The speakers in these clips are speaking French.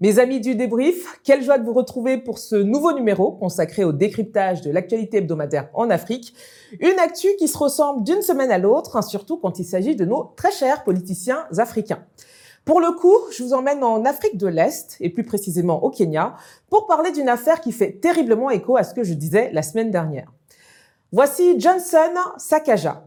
Mes amis du débrief, quelle joie de vous retrouver pour ce nouveau numéro consacré au décryptage de l'actualité hebdomadaire en Afrique. Une actu qui se ressemble d'une semaine à l'autre, hein, surtout quand il s'agit de nos très chers politiciens africains. Pour le coup, je vous emmène en Afrique de l'Est, et plus précisément au Kenya, pour parler d'une affaire qui fait terriblement écho à ce que je disais la semaine dernière. Voici Johnson Sakaja,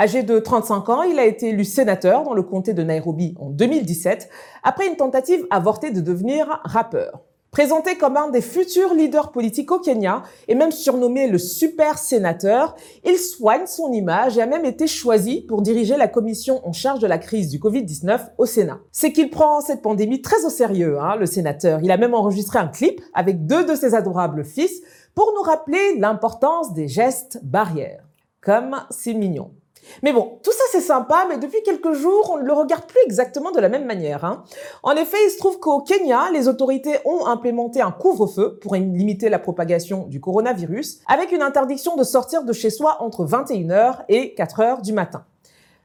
Âgé de 35 ans, il a été élu sénateur dans le comté de Nairobi en 2017, après une tentative avortée de devenir rappeur. Présenté comme un des futurs leaders politiques au Kenya et même surnommé le super sénateur, il soigne son image et a même été choisi pour diriger la commission en charge de la crise du Covid-19 au Sénat. C'est qu'il prend cette pandémie très au sérieux, hein, le sénateur. Il a même enregistré un clip avec deux de ses adorables fils pour nous rappeler l'importance des gestes barrières. Comme c'est mignon. Mais bon, tout ça c'est sympa, mais depuis quelques jours, on ne le regarde plus exactement de la même manière. Hein. En effet, il se trouve qu'au Kenya, les autorités ont implémenté un couvre-feu pour limiter la propagation du coronavirus, avec une interdiction de sortir de chez soi entre 21h et 4h du matin.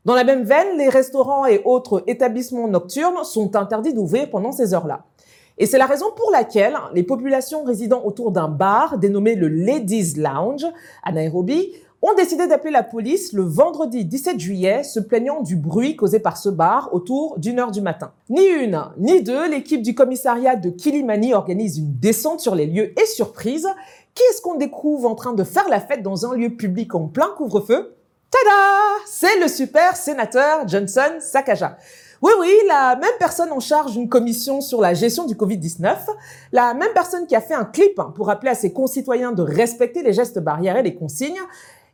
Dans la même veine, les restaurants et autres établissements nocturnes sont interdits d'ouvrir pendant ces heures-là. Et c'est la raison pour laquelle les populations résidant autour d'un bar dénommé le Ladies Lounge à Nairobi ont décidé d'appeler la police le vendredi 17 juillet, se plaignant du bruit causé par ce bar autour d'une heure du matin. Ni une, ni deux, l'équipe du commissariat de Kilimani organise une descente sur les lieux et surprise. Qui est-ce qu'on découvre en train de faire la fête dans un lieu public en plein couvre-feu? Tada C'est le super sénateur Johnson Sakaja. Oui, oui, la même personne en charge d'une commission sur la gestion du Covid-19, la même personne qui a fait un clip pour appeler à ses concitoyens de respecter les gestes barrières et les consignes,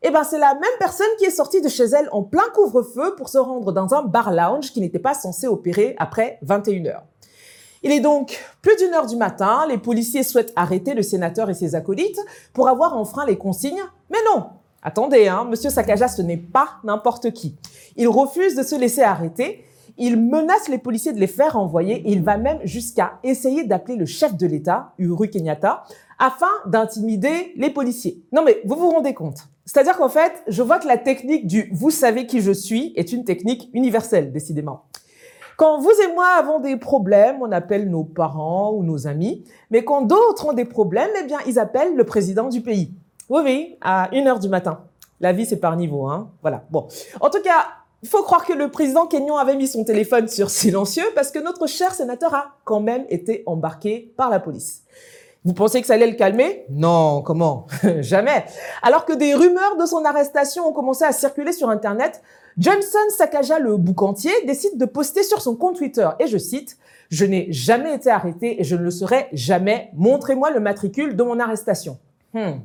eh ben, c'est la même personne qui est sortie de chez elle en plein couvre-feu pour se rendre dans un bar lounge qui n'était pas censé opérer après 21 heures. Il est donc plus d'une heure du matin, les policiers souhaitent arrêter le sénateur et ses acolytes pour avoir enfreint les consignes, mais non, Attendez, hein, Monsieur Sakaja, ce n'est pas n'importe qui. Il refuse de se laisser arrêter. Il menace les policiers de les faire envoyer et il va même jusqu'à essayer d'appeler le chef de l'État, Uhuru Kenyatta, afin d'intimider les policiers. Non mais vous vous rendez compte c'est-à-dire qu'en fait, je vois que la technique du vous savez qui je suis est une technique universelle, décidément. Quand vous et moi avons des problèmes, on appelle nos parents ou nos amis. Mais quand d'autres ont des problèmes, eh bien, ils appellent le président du pays. Oui, oui, à 1 heure du matin. La vie, c'est par niveau, hein. Voilà. Bon. En tout cas, il faut croire que le président kenyan avait mis son téléphone sur silencieux parce que notre cher sénateur a quand même été embarqué par la police. Vous pensez que ça allait le calmer? Non, comment? Jamais. Alors que des rumeurs de son arrestation ont commencé à circuler sur Internet, Johnson Sakaja, le boucantier, décide de poster sur son compte Twitter, et je cite, « Je n'ai jamais été arrêté et je ne le serai jamais. Montrez-moi le matricule de mon arrestation. Hmm.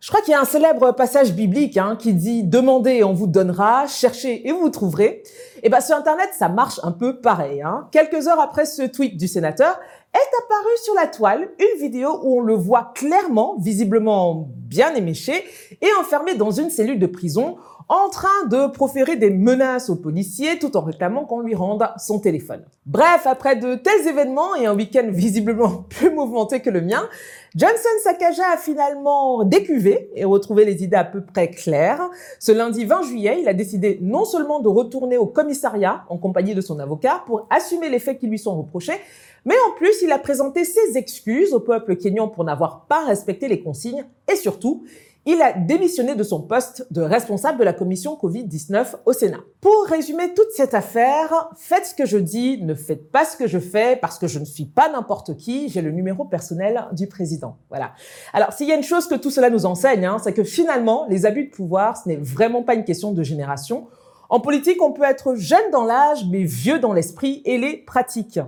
Je crois qu'il y a un célèbre passage biblique hein, qui dit « Demandez et on vous donnera, cherchez et vous, trouverez ». Et ben sur Internet, ça marche un peu pareil. Hein. Quelques heures après ce tweet du sénateur, est apparue sur la toile une vidéo où on le voit clairement, visiblement bien éméché, et enfermé dans une cellule de prison, en train de proférer des menaces aux policiers tout en réclamant qu'on lui rende son téléphone. Bref, après de tels événements et un week-end visiblement plus mouvementé que le mien, Johnson Sakaja a finalement décuvé et retrouvé les idées à peu près claires. Ce lundi 20 juillet, il a décidé non seulement de retourner au commissariat en compagnie de son avocat pour assumer les faits qui lui sont reprochés, mais en plus, il a présenté ses excuses au peuple kényan pour n'avoir pas respecté les consignes et surtout, il a démissionné de son poste de responsable de la commission Covid-19 au Sénat. Pour résumer toute cette affaire, faites ce que je dis, ne faites pas ce que je fais parce que je ne suis pas n'importe qui, j'ai le numéro personnel du président. Voilà. Alors, s'il y a une chose que tout cela nous enseigne, hein, c'est que finalement, les abus de pouvoir, ce n'est vraiment pas une question de génération. En politique, on peut être jeune dans l'âge, mais vieux dans l'esprit et les pratiques.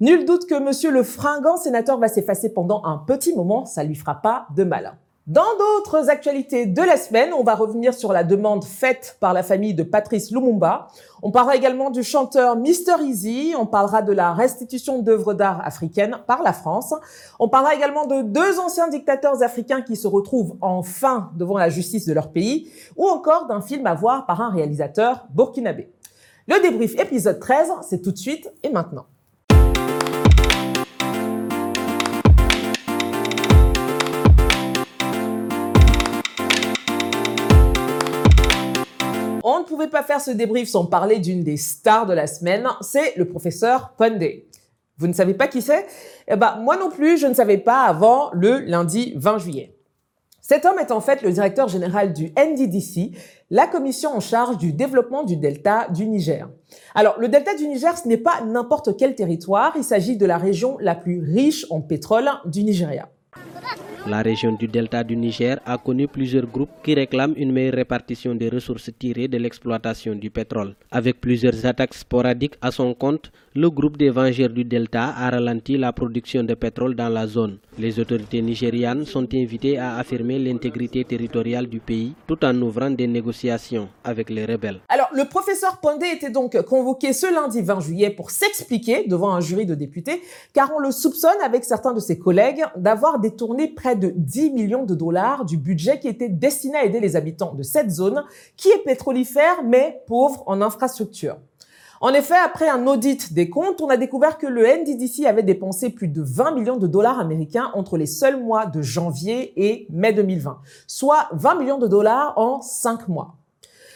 Nul doute que monsieur le fringant sénateur va s'effacer pendant un petit moment, ça lui fera pas de mal. Dans d'autres actualités de la semaine, on va revenir sur la demande faite par la famille de Patrice Lumumba. On parlera également du chanteur Mr. Easy. On parlera de la restitution d'œuvres d'art africaines par la France. On parlera également de deux anciens dictateurs africains qui se retrouvent enfin devant la justice de leur pays ou encore d'un film à voir par un réalisateur burkinabé. Le débrief épisode 13, c'est tout de suite et maintenant. Pouvait pas faire ce débrief sans parler d'une des stars de la semaine, c'est le professeur Pondé. Vous ne savez pas qui c'est? Eh ben, moi non plus, je ne savais pas avant le lundi 20 juillet. Cet homme est en fait le directeur général du NDDC, la commission en charge du développement du delta du Niger. Alors, le delta du Niger, ce n'est pas n'importe quel territoire, il s'agit de la région la plus riche en pétrole du Nigeria. La région du delta du Niger a connu plusieurs groupes qui réclament une meilleure répartition des ressources tirées de l'exploitation du pétrole. Avec plusieurs attaques sporadiques à son compte, le groupe des Vengeurs du Delta a ralenti la production de pétrole dans la zone. Les autorités nigérianes sont invitées à affirmer l'intégrité territoriale du pays tout en ouvrant des négociations avec les rebelles. Alors, le professeur Pondé était donc convoqué ce lundi 20 juillet pour s'expliquer devant un jury de députés, car on le soupçonne avec certains de ses collègues d'avoir détourné près de 10 millions de dollars du budget qui était destiné à aider les habitants de cette zone, qui est pétrolifère mais pauvre en infrastructure. En effet, après un audit des comptes, on a découvert que le NDDC avait dépensé plus de 20 millions de dollars américains entre les seuls mois de janvier et mai 2020, soit 20 millions de dollars en 5 mois.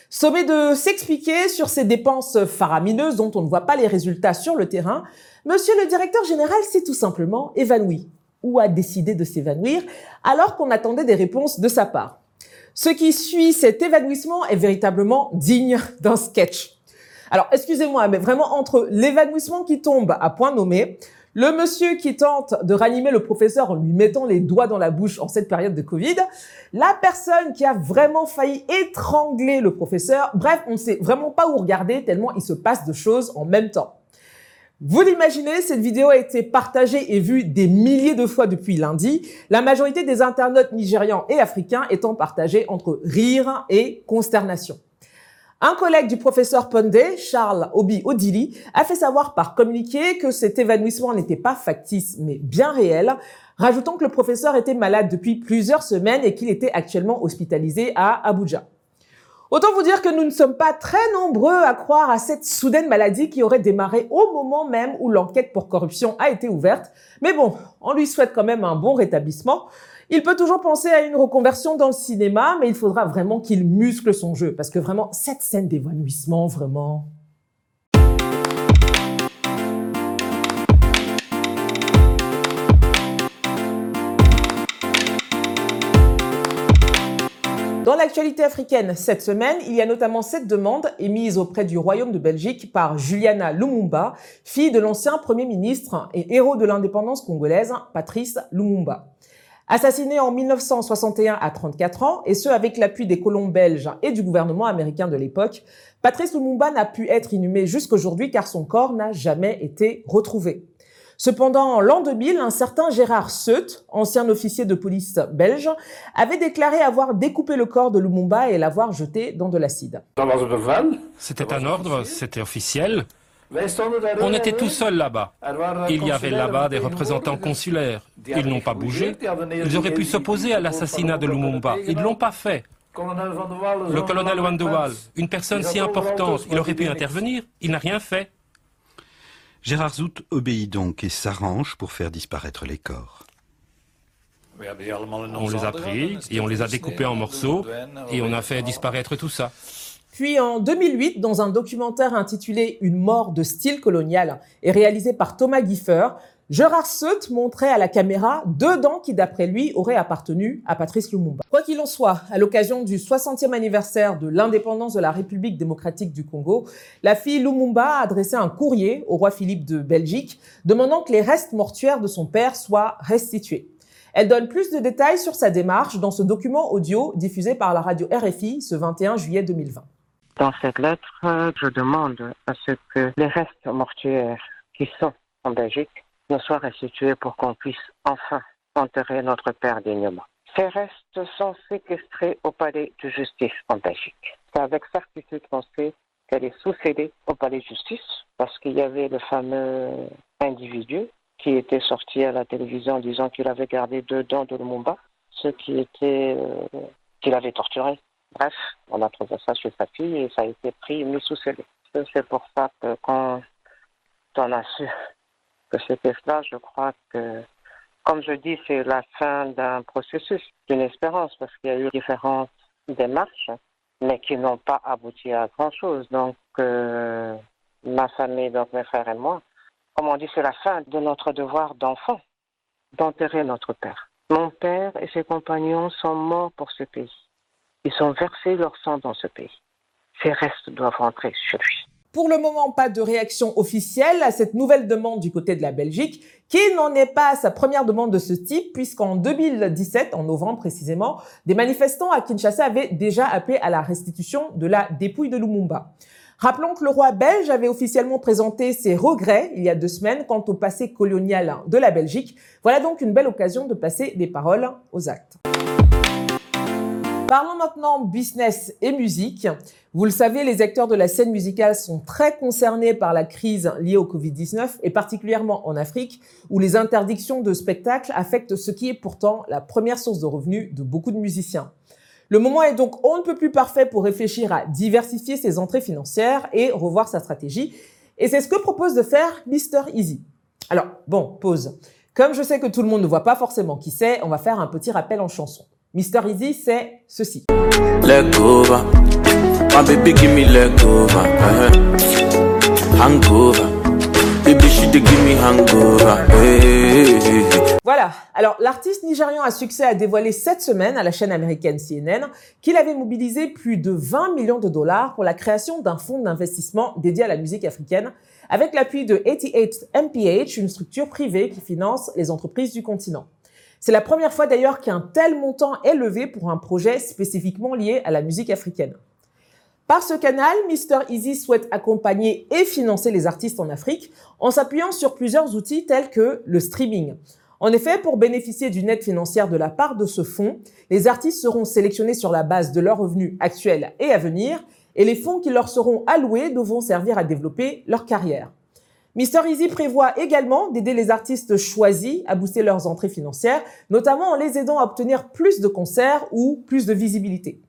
Sommet de s'expliquer sur ces dépenses faramineuses dont on ne voit pas les résultats sur le terrain, monsieur le directeur général s'est tout simplement évanoui ou a décidé de s'évanouir alors qu'on attendait des réponses de sa part. Ce qui suit cet évanouissement est véritablement digne d'un sketch. Alors, excusez-moi, mais vraiment entre l'évanouissement qui tombe à point nommé, le monsieur qui tente de ranimer le professeur en lui mettant les doigts dans la bouche en cette période de Covid, la personne qui a vraiment failli étrangler le professeur, bref, on ne sait vraiment pas où regarder tellement il se passe de choses en même temps. Vous l'imaginez, cette vidéo a été partagée et vue des milliers de fois depuis lundi, la majorité des internautes nigérians et africains étant partagés entre rire et consternation. Un collègue du professeur Pondé, Charles Obi Odili, a fait savoir par communiqué que cet évanouissement n'était pas factice, mais bien réel, rajoutant que le professeur était malade depuis plusieurs semaines et qu'il était actuellement hospitalisé à Abuja. Autant vous dire que nous ne sommes pas très nombreux à croire à cette soudaine maladie qui aurait démarré au moment même où l'enquête pour corruption a été ouverte. Mais bon, on lui souhaite quand même un bon rétablissement. Il peut toujours penser à une reconversion dans le cinéma, mais il faudra vraiment qu'il muscle son jeu, parce que vraiment, cette scène d'évanouissement, vraiment... Dans l'actualité africaine cette semaine, il y a notamment cette demande émise auprès du Royaume de Belgique par Juliana Lumumba, fille de l'ancien Premier ministre et héros de l'indépendance congolaise, Patrice Lumumba. Assassiné en 1961 à 34 ans, et ce avec l'appui des colons belges et du gouvernement américain de l'époque, Patrice Lumumba n'a pu être inhumé jusqu'aujourd'hui car son corps n'a jamais été retrouvé. Cependant, en l'an 2000, un certain Gérard Seut, ancien officier de police belge, avait déclaré avoir découpé le corps de Lumumba et l'avoir jeté dans de l'acide. C'était un ordre, c'était officiel. On était tout seuls là-bas. Il y avait là-bas des représentants consulaires. Ils n'ont pas bougé. Ils auraient pu s'opposer à l'assassinat de Lumumba. Ils ne l'ont pas fait. Le colonel Wandewal, une personne si importante, il aurait pu intervenir. Il n'a rien fait. Gérard Zout obéit donc et s'arrange pour faire disparaître les corps. On les a pris et on les a découpés en morceaux et on a fait disparaître tout ça. Puis en 2008, dans un documentaire intitulé Une mort de style colonial et réalisé par Thomas Giffer, Gérard Seut montrait à la caméra deux dents qui, d'après lui, auraient appartenu à Patrice Lumumba. Quoi qu'il en soit, à l'occasion du 60e anniversaire de l'indépendance de la République démocratique du Congo, la fille Lumumba a adressé un courrier au roi Philippe de Belgique demandant que les restes mortuaires de son père soient restitués. Elle donne plus de détails sur sa démarche dans ce document audio diffusé par la radio RFI ce 21 juillet 2020. Dans cette lettre, je demande à ce que les restes mortuaires qui sont en Belgique nous soient restitués pour qu'on puisse enfin enterrer notre père dignement. Ces restes sont séquestrés au palais de justice en Belgique. C'est avec certitude qu'on sait qu'elle est sous-cédée au palais de justice parce qu'il y avait le fameux individu qui était sorti à la télévision en disant qu'il avait gardé deux dents de Lumumba, ce qui était euh, qu'il avait torturé. Bref, on a trouvé ça chez sa fille et ça a été pris mis sous. C'est pour ça que quand on a su que c'était cela, je crois que, comme je dis, c'est la fin d'un processus, d'une espérance, parce qu'il y a eu différentes démarches, mais qui n'ont pas abouti à grand-chose. Donc, euh, ma famille, donc mes frères et moi, Comme on dit, c'est la fin de notre devoir d'enfant d'enterrer notre père. Mon père et ses compagnons sont morts pour ce pays. Ils ont versé leur sang dans ce pays. Ces restes doivent rentrer chez lui. Pour le moment, pas de réaction officielle à cette nouvelle demande du côté de la Belgique, qui n'en est pas à sa première demande de ce type, puisqu'en 2017, en novembre précisément, des manifestants à Kinshasa avaient déjà appelé à la restitution de la dépouille de Lumumba. Rappelons que le roi belge avait officiellement présenté ses regrets il y a deux semaines quant au passé colonial de la Belgique. Voilà donc une belle occasion de passer des paroles aux actes. Parlons maintenant business et musique. Vous le savez, les acteurs de la scène musicale sont très concernés par la crise liée au Covid-19 et particulièrement en Afrique où les interdictions de spectacles affectent ce qui est pourtant la première source de revenus de beaucoup de musiciens. Le moment est donc on ne peut plus parfait pour réfléchir à diversifier ses entrées financières et revoir sa stratégie. Et c'est ce que propose de faire Mr. Easy. Alors, bon, pause. Comme je sais que tout le monde ne voit pas forcément qui c'est, on va faire un petit rappel en chanson. Mister Easy, c'est ceci. Voilà. Alors, l'artiste nigérian à succès a dévoilé cette semaine à la chaîne américaine CNN qu'il avait mobilisé plus de 20 millions de dollars pour la création d'un fonds d'investissement dédié à la musique africaine avec l'appui de 88 MPH, une structure privée qui finance les entreprises du continent. C'est la première fois d'ailleurs qu'un tel montant est levé pour un projet spécifiquement lié à la musique africaine. Par ce canal, Mr. Easy souhaite accompagner et financer les artistes en Afrique en s'appuyant sur plusieurs outils tels que le streaming. En effet, pour bénéficier d'une aide financière de la part de ce fonds, les artistes seront sélectionnés sur la base de leurs revenus actuels et à venir, et les fonds qui leur seront alloués devront servir à développer leur carrière. Mister Easy prévoit également d'aider les artistes choisis à booster leurs entrées financières, notamment en les aidant à obtenir plus de concerts ou plus de visibilité.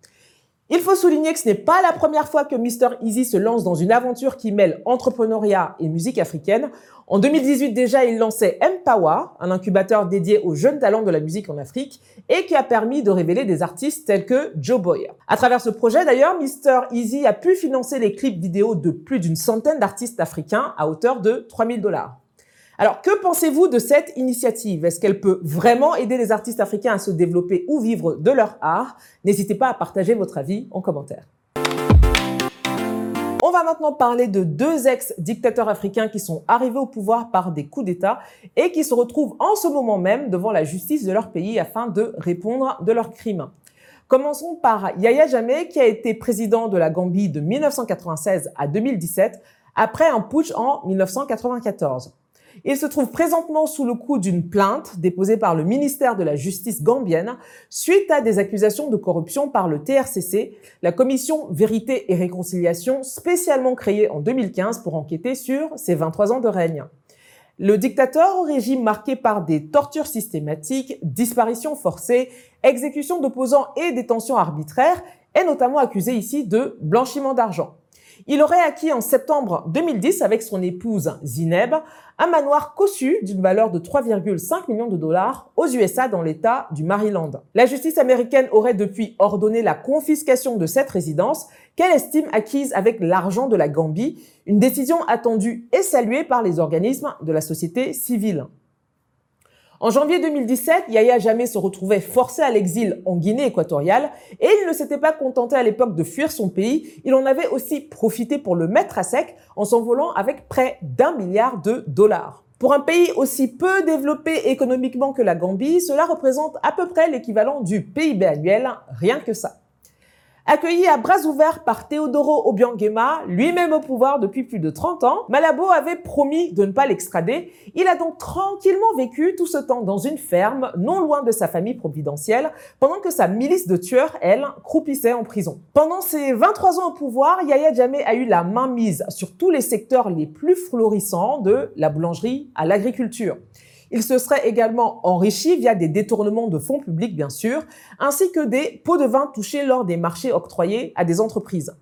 Il faut souligner que ce n'est pas la première fois que Mister Easy se lance dans une aventure qui mêle entrepreneuriat et musique africaine. En 2018 déjà, il lançait Empower, un incubateur dédié aux jeunes talents de la musique en Afrique et qui a permis de révéler des artistes tels que Joe Boyer. À travers ce projet d'ailleurs, Mister Easy a pu financer les clips vidéo de plus d'une centaine d'artistes africains à hauteur de 3000 dollars. Alors, que pensez-vous de cette initiative? Est-ce qu'elle peut vraiment aider les artistes africains à se développer ou vivre de leur art? N'hésitez pas à partager votre avis en commentaire. On va maintenant parler de deux ex-dictateurs africains qui sont arrivés au pouvoir par des coups d'État et qui se retrouvent en ce moment même devant la justice de leur pays afin de répondre de leurs crimes. Commençons par Yaya Jammeh qui a été président de la Gambie de 1996 à 2017 après un putsch en 1994. Il se trouve présentement sous le coup d'une plainte déposée par le ministère de la Justice gambienne suite à des accusations de corruption par le TRCC, la commission Vérité et Réconciliation spécialement créée en 2015 pour enquêter sur ses 23 ans de règne. Le dictateur au régime marqué par des tortures systématiques, disparitions forcées, exécutions d'opposants et détentions arbitraires est notamment accusé ici de blanchiment d'argent. Il aurait acquis en septembre 2010 avec son épouse Zineb un manoir cossu d'une valeur de 3,5 millions de dollars aux USA dans l'État du Maryland. La justice américaine aurait depuis ordonné la confiscation de cette résidence qu'elle estime acquise avec l'argent de la Gambie, une décision attendue et saluée par les organismes de la société civile. En janvier 2017, Yaya Jamais se retrouvait forcé à l'exil en Guinée équatoriale et il ne s'était pas contenté à l'époque de fuir son pays, il en avait aussi profité pour le mettre à sec en s'envolant avec près d'un milliard de dollars. Pour un pays aussi peu développé économiquement que la Gambie, cela représente à peu près l'équivalent du PIB annuel, rien que ça. Accueilli à bras ouverts par Teodoro Obiangema, lui-même au pouvoir depuis plus de 30 ans, Malabo avait promis de ne pas l'extrader. Il a donc tranquillement vécu tout ce temps dans une ferme, non loin de sa famille providentielle, pendant que sa milice de tueurs, elle, croupissait en prison. Pendant ses 23 ans au pouvoir, Yaya Jammeh a eu la main mise sur tous les secteurs les plus florissants, de la boulangerie à l'agriculture. Il se serait également enrichi via des détournements de fonds publics, bien sûr, ainsi que des pots de vin touchés lors des marchés octroyés à des entreprises.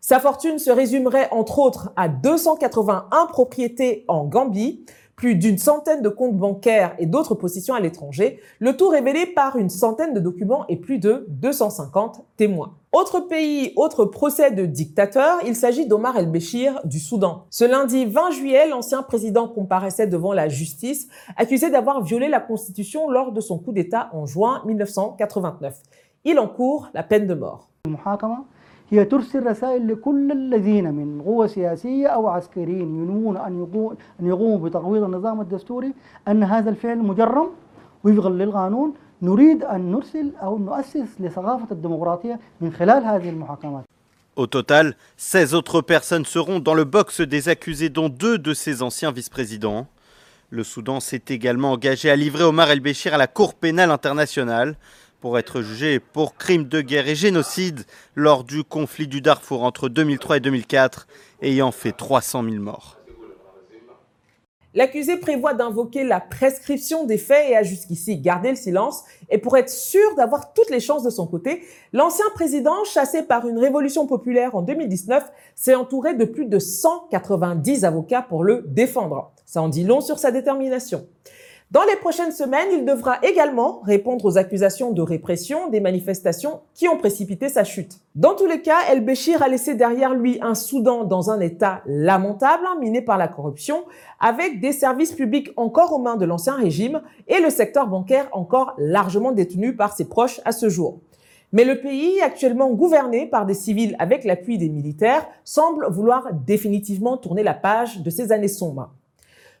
Sa fortune se résumerait entre autres à 281 propriétés en Gambie, plus d'une centaine de comptes bancaires et d'autres positions à l'étranger, le tout révélé par une centaine de documents et plus de 250 témoins. Autre pays, autre procès de dictateur, il s'agit d'Omar el-Béchir du Soudan. Ce lundi 20 juillet, l'ancien président comparaissait devant la justice, accusé d'avoir violé la constitution lors de son coup d'État en juin 1989. Il encourt la peine de mort. هي ترسل رسائل لكل الذين من قوة سياسية أو عسكريين ينوون أن يقوموا بتقويض النظام الدستوري أن هذا الفعل مجرم وفقا للقانون au total, 16 autres personnes seront dans le box des accusés, dont deux de ses anciens vice-présidents. Le Soudan s'est également engagé à livrer Omar el-Béchir à la Cour pénale internationale pour être jugé pour crimes de guerre et génocide lors du conflit du Darfour entre 2003 et 2004, ayant fait 300 000 morts. L'accusé prévoit d'invoquer la prescription des faits et a jusqu'ici gardé le silence. Et pour être sûr d'avoir toutes les chances de son côté, l'ancien président, chassé par une révolution populaire en 2019, s'est entouré de plus de 190 avocats pour le défendre. Ça en dit long sur sa détermination. Dans les prochaines semaines, il devra également répondre aux accusations de répression des manifestations qui ont précipité sa chute. Dans tous les cas, El-Béchir a laissé derrière lui un Soudan dans un état lamentable, miné par la corruption, avec des services publics encore aux mains de l'ancien régime et le secteur bancaire encore largement détenu par ses proches à ce jour. Mais le pays, actuellement gouverné par des civils avec l'appui des militaires, semble vouloir définitivement tourner la page de ces années sombres.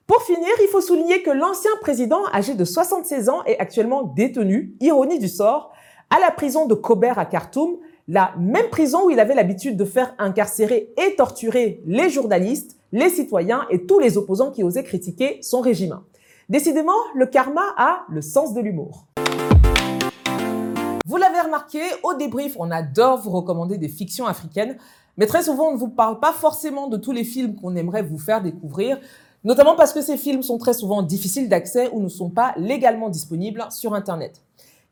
Pour finir, il faut souligner que l'ancien président, âgé de 76 ans, est actuellement détenu, ironie du sort, à la prison de Kober à Khartoum, la même prison où il avait l'habitude de faire incarcérer et torturer les journalistes, les citoyens et tous les opposants qui osaient critiquer son régime. Décidément, le karma a le sens de l'humour. Vous l'avez remarqué, au débrief, on adore vous recommander des fictions africaines, mais très souvent, on ne vous parle pas forcément de tous les films qu'on aimerait vous faire découvrir notamment parce que ces films sont très souvent difficiles d'accès ou ne sont pas légalement disponibles sur Internet.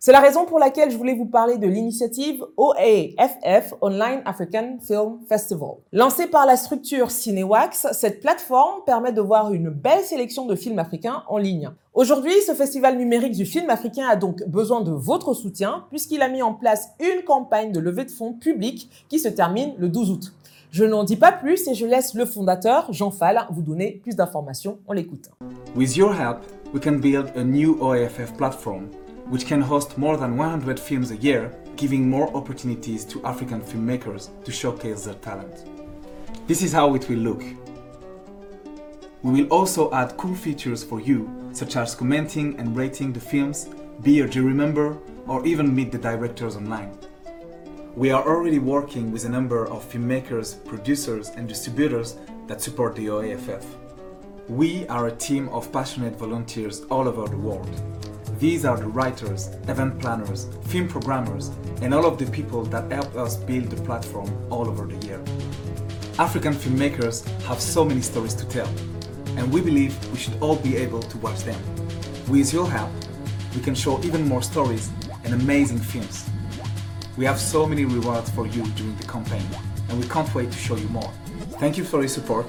C'est la raison pour laquelle je voulais vous parler de l'initiative OAFF, Online African Film Festival. Lancée par la structure Cinewax, cette plateforme permet de voir une belle sélection de films africains en ligne. Aujourd'hui, ce festival numérique du film africain a donc besoin de votre soutien puisqu'il a mis en place une campagne de levée de fonds publique qui se termine le 12 août. Je n'en dis pas plus et je laisse le fondateur, Jean Fall, vous donner plus d'informations. On l'écoute. With your help, we can build a new OAFF platform which can host more than 100 films a year, giving more opportunities to African filmmakers to showcase their talent. This is how it will look. We will also add cool features for you, such as commenting and rating the films, be a jury member, or even meet the directors online. We are already working with a number of filmmakers, producers, and distributors that support the OAFF. We are a team of passionate volunteers all over the world. These are the writers, event planners, film programmers, and all of the people that help us build the platform all over the year. African filmmakers have so many stories to tell, and we believe we should all be able to watch them. With your help, we can show even more stories and amazing films we have so many rewards for you during the campaign, and we can't wait to show you more. Thank you for your support.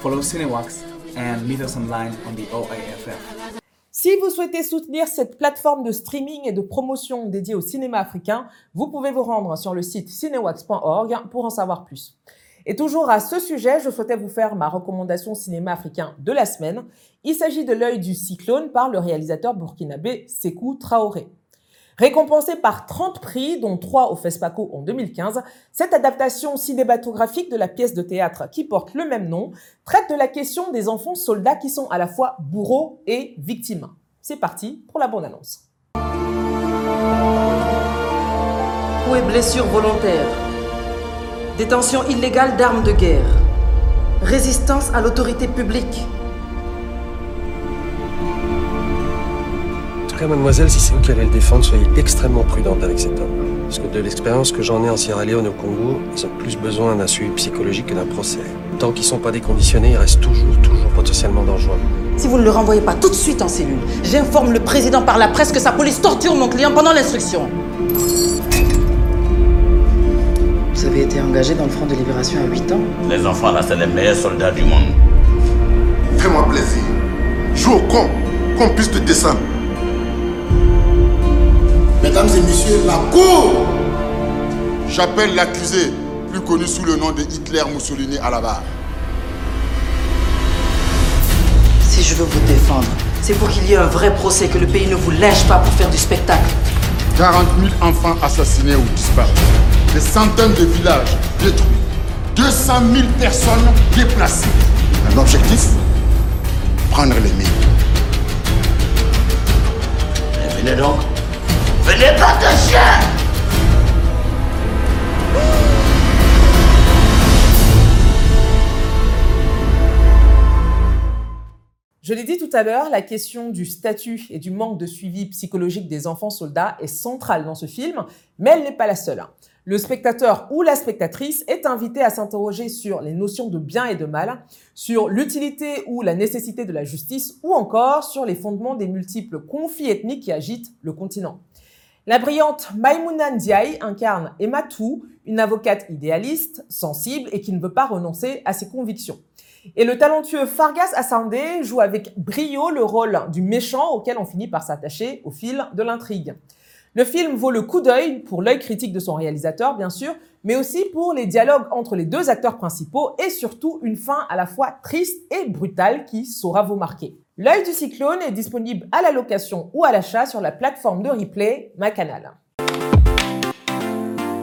Follow Cinewax and meet us online on the OAFF. Si vous souhaitez soutenir cette plateforme de streaming et de promotion dédiée au cinéma africain, vous pouvez vous rendre sur le site cinewax.org pour en savoir plus. Et toujours à ce sujet, je souhaitais vous faire ma recommandation cinéma africain de la semaine. Il s'agit de L'œil du cyclone par le réalisateur burkinabé Sekou Traoré. Récompensée par 30 prix, dont 3 au FESPACO en 2015, cette adaptation cinématographique de la pièce de théâtre qui porte le même nom traite de la question des enfants soldats qui sont à la fois bourreaux et victimes. C'est parti pour la bonne annonce. Où est blessure volontaire Détention illégale d'armes de guerre Résistance à l'autorité publique cas, mademoiselle, si c'est vous qui allez le défendre, soyez extrêmement prudente avec cet homme. Parce que de l'expérience que j'en ai en Sierra Leone et au Congo, ils ont plus besoin d'un suivi psychologique que d'un procès. Tant qu'ils sont pas déconditionnés, ils restent toujours, toujours potentiellement dangereux. Si vous ne le renvoyez pas tout de suite en cellule, j'informe le président par la presse que sa police torture mon client pendant l'instruction. Vous avez été engagé dans le front de libération à 8 ans Les enfants là, c'est les meilleurs soldats du monde. Fais-moi plaisir. Joue au con, qu'on puisse te descendre. Mesdames et messieurs, la cour J'appelle l'accusé, plus connu sous le nom de Hitler Mussolini à la barre. Si je veux vous défendre, c'est pour qu'il y ait un vrai procès, que le pays ne vous lèche pas pour faire du spectacle. 40 000 enfants assassinés ou disparus. Des centaines de villages détruits. 200 000 personnes déplacées. Un objectif? Prendre les mines. Venez donc. Je l'ai dit tout à l'heure, la question du statut et du manque de suivi psychologique des enfants soldats est centrale dans ce film, mais elle n'est pas la seule. Le spectateur ou la spectatrice est invité à s'interroger sur les notions de bien et de mal, sur l'utilité ou la nécessité de la justice, ou encore sur les fondements des multiples conflits ethniques qui agitent le continent. La brillante Maimouna Ndiaye incarne Emma Tou, une avocate idéaliste, sensible et qui ne veut pas renoncer à ses convictions. Et le talentueux Fargas Assandé joue avec brio le rôle du méchant auquel on finit par s'attacher au fil de l'intrigue. Le film vaut le coup d'œil pour l'œil critique de son réalisateur, bien sûr, mais aussi pour les dialogues entre les deux acteurs principaux et surtout une fin à la fois triste et brutale qui saura vous marquer. L'œil du cyclone est disponible à la location ou à l'achat sur la plateforme de replay MaCanal.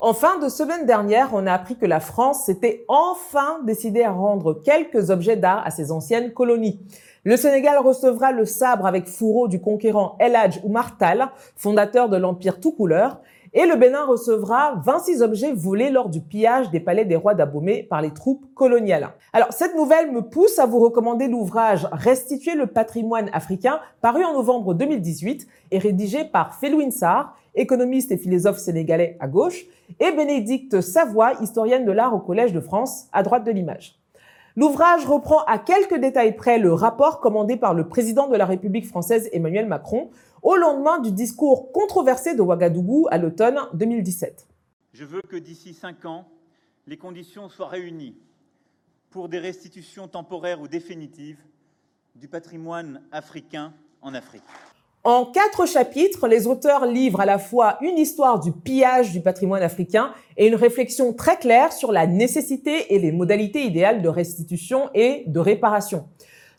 En fin de semaine dernière, on a appris que la France s'était enfin décidée à rendre quelques objets d'art à ses anciennes colonies. Le Sénégal recevra le sabre avec fourreau du conquérant El Hadj Oumar Tal, fondateur de l'Empire tout couleur, et le Bénin recevra 26 objets volés lors du pillage des palais des rois d'Abomey par les troupes coloniales. Alors, cette nouvelle me pousse à vous recommander l'ouvrage Restituer le patrimoine africain, paru en novembre 2018 et rédigé par Felouine Sarr, économiste et philosophe sénégalais à gauche, et Bénédicte Savoie, historienne de l'art au Collège de France, à droite de l'image. L'ouvrage reprend à quelques détails près le rapport commandé par le président de la République française Emmanuel Macron au lendemain du discours controversé de Ouagadougou à l'automne 2017. Je veux que d'ici cinq ans, les conditions soient réunies pour des restitutions temporaires ou définitives du patrimoine africain en Afrique. En quatre chapitres, les auteurs livrent à la fois une histoire du pillage du patrimoine africain et une réflexion très claire sur la nécessité et les modalités idéales de restitution et de réparation.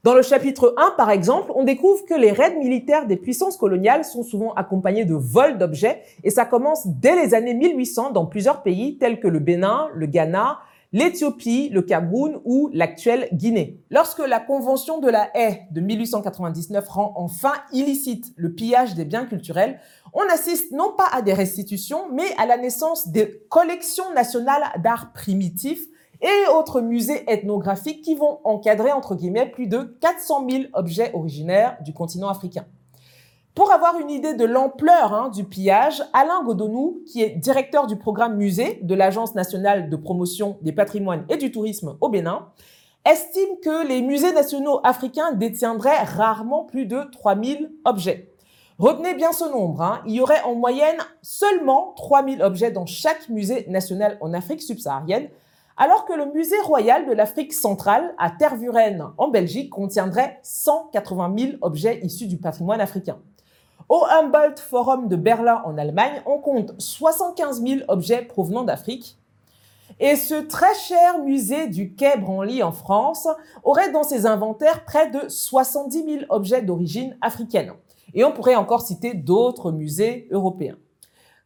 Dans le chapitre 1, par exemple, on découvre que les raids militaires des puissances coloniales sont souvent accompagnés de vols d'objets et ça commence dès les années 1800 dans plusieurs pays tels que le Bénin, le Ghana, l'Éthiopie, le Cameroun ou l'actuelle Guinée. Lorsque la Convention de la haie de 1899 rend enfin illicite le pillage des biens culturels, on assiste non pas à des restitutions, mais à la naissance des collections nationales d'art primitif et autres musées ethnographiques qui vont encadrer, entre guillemets, plus de 400 000 objets originaires du continent africain. Pour avoir une idée de l'ampleur hein, du pillage, Alain Godonou, qui est directeur du programme musée de l'Agence nationale de promotion des patrimoines et du tourisme au Bénin, estime que les musées nationaux africains détiendraient rarement plus de 3000 objets. Retenez bien ce nombre, hein. il y aurait en moyenne seulement 3000 objets dans chaque musée national en Afrique subsaharienne, alors que le musée royal de l'Afrique centrale à Tervuren en Belgique contiendrait 180 000 objets issus du patrimoine africain. Au Humboldt Forum de Berlin en Allemagne, on compte 75 000 objets provenant d'Afrique. Et ce très cher musée du Quai Branly en France aurait dans ses inventaires près de 70 000 objets d'origine africaine. Et on pourrait encore citer d'autres musées européens.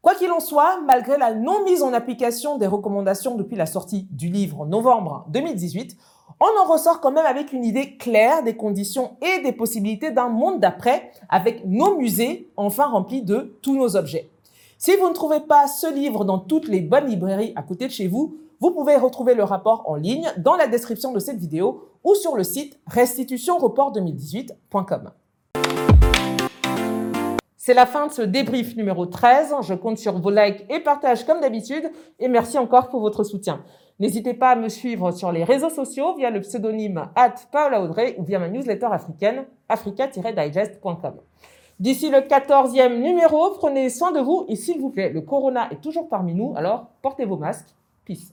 Quoi qu'il en soit, malgré la non mise en application des recommandations depuis la sortie du livre en novembre 2018, on en ressort quand même avec une idée claire des conditions et des possibilités d'un monde d'après, avec nos musées enfin remplis de tous nos objets. Si vous ne trouvez pas ce livre dans toutes les bonnes librairies à côté de chez vous, vous pouvez retrouver le rapport en ligne dans la description de cette vidéo ou sur le site restitutionreport2018.com. C'est la fin de ce débrief numéro 13. Je compte sur vos likes et partages comme d'habitude et merci encore pour votre soutien. N'hésitez pas à me suivre sur les réseaux sociaux via le pseudonyme at Paola Audrey ou via ma newsletter africaine africa-digest.com. D'ici le 14e numéro, prenez soin de vous et s'il vous plaît, le corona est toujours parmi nous, alors portez vos masques. Peace.